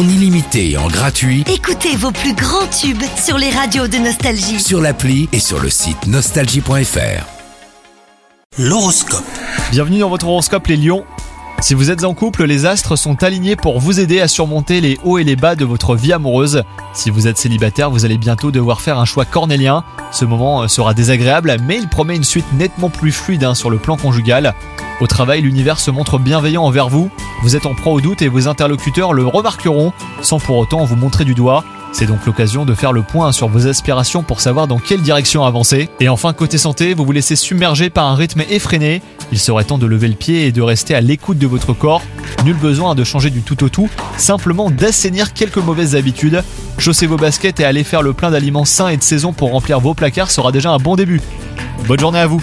en illimité et en gratuit Écoutez vos plus grands tubes sur les radios de Nostalgie. sur l'appli et sur le site nostalgie.fr. L'horoscope. Bienvenue dans votre horoscope les lions. Si vous êtes en couple, les astres sont alignés pour vous aider à surmonter les hauts et les bas de votre vie amoureuse. Si vous êtes célibataire, vous allez bientôt devoir faire un choix cornélien. Ce moment euh, sera désagréable, mais il promet une suite nettement plus fluide hein, sur le plan conjugal. Au travail, l'univers se montre bienveillant envers vous. Vous êtes en proie au doute et vos interlocuteurs le remarqueront, sans pour autant vous montrer du doigt. C'est donc l'occasion de faire le point sur vos aspirations pour savoir dans quelle direction avancer. Et enfin, côté santé, vous vous laissez submerger par un rythme effréné. Il serait temps de lever le pied et de rester à l'écoute de votre corps. Nul besoin de changer du tout au tout, simplement d'assainir quelques mauvaises habitudes. Chaussez vos baskets et allez faire le plein d'aliments sains et de saison pour remplir vos placards sera déjà un bon début. Bonne journée à vous